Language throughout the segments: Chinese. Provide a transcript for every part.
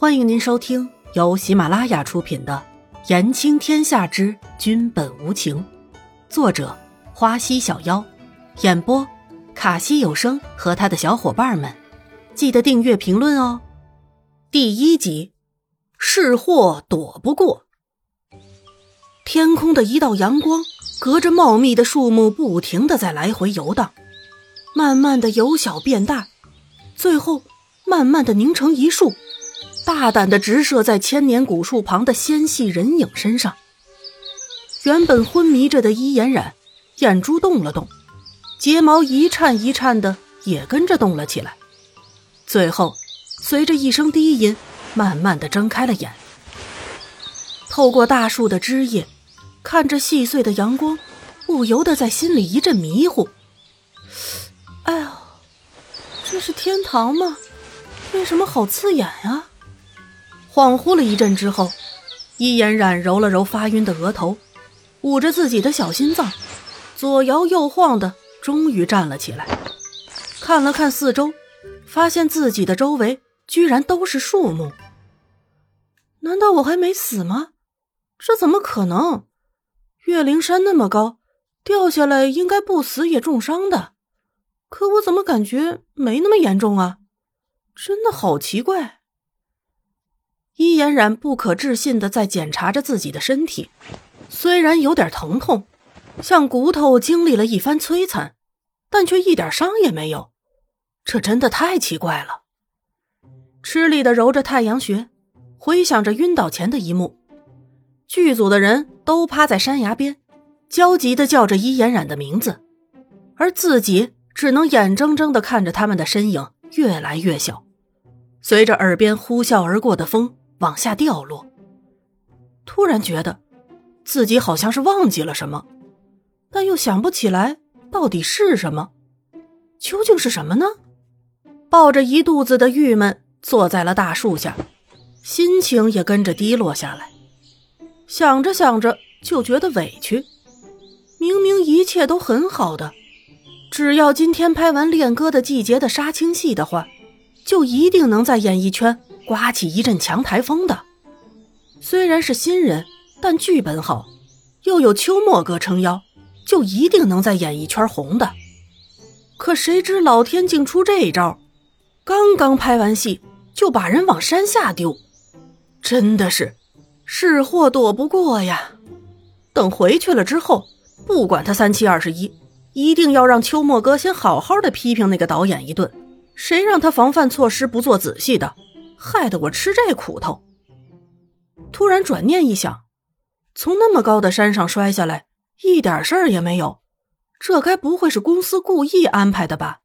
欢迎您收听由喜马拉雅出品的《言情天下之君本无情》，作者花溪小妖，演播卡西有声和他的小伙伴们。记得订阅、评论哦。第一集，是祸躲不过。天空的一道阳光，隔着茂密的树木，不停的在来回游荡，慢慢的由小变大，最后慢慢的凝成一束。大胆的直射在千年古树旁的纤细人影身上。原本昏迷着的伊颜染，眼珠动了动，睫毛一颤一颤的，也跟着动了起来。最后，随着一声低音，慢慢的睁开了眼。透过大树的枝叶，看着细碎的阳光，不由得在心里一阵迷糊。哎呦，这是天堂吗？为什么好刺眼呀？恍惚了一阵之后，伊嫣然揉了揉发晕的额头，捂着自己的小心脏，左摇右晃的，终于站了起来，看了看四周，发现自己的周围居然都是树木。难道我还没死吗？这怎么可能？岳灵山那么高，掉下来应该不死也重伤的，可我怎么感觉没那么严重啊？真的好奇怪。伊嫣然不可置信的在检查着自己的身体，虽然有点疼痛，像骨头经历了一番摧残，但却一点伤也没有，这真的太奇怪了。吃力的揉着太阳穴，回想着晕倒前的一幕，剧组的人都趴在山崖边，焦急的叫着伊嫣然的名字，而自己只能眼睁睁的看着他们的身影越来越小，随着耳边呼啸而过的风。往下掉落，突然觉得自己好像是忘记了什么，但又想不起来到底是什么，究竟是什么呢？抱着一肚子的郁闷，坐在了大树下，心情也跟着低落下来。想着想着就觉得委屈，明明一切都很好的，只要今天拍完《恋歌的季节》的杀青戏的话，就一定能在演艺圈。刮起一阵强台风的，虽然是新人，但剧本好，又有秋末哥撑腰，就一定能在演艺圈红的。可谁知老天竟出这一招，刚刚拍完戏就把人往山下丢，真的是是祸躲不过呀！等回去了之后，不管他三七二十一，一定要让秋末哥先好好的批评那个导演一顿，谁让他防范措施不做仔细的。害得我吃这苦头。突然转念一想，从那么高的山上摔下来，一点事儿也没有，这该不会是公司故意安排的吧？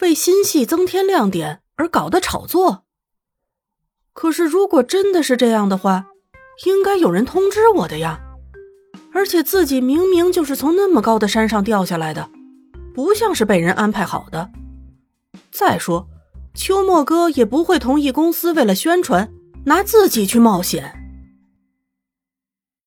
为新戏增添亮点而搞的炒作？可是如果真的是这样的话，应该有人通知我的呀。而且自己明明就是从那么高的山上掉下来的，不像是被人安排好的。再说。秋末哥也不会同意公司为了宣传拿自己去冒险。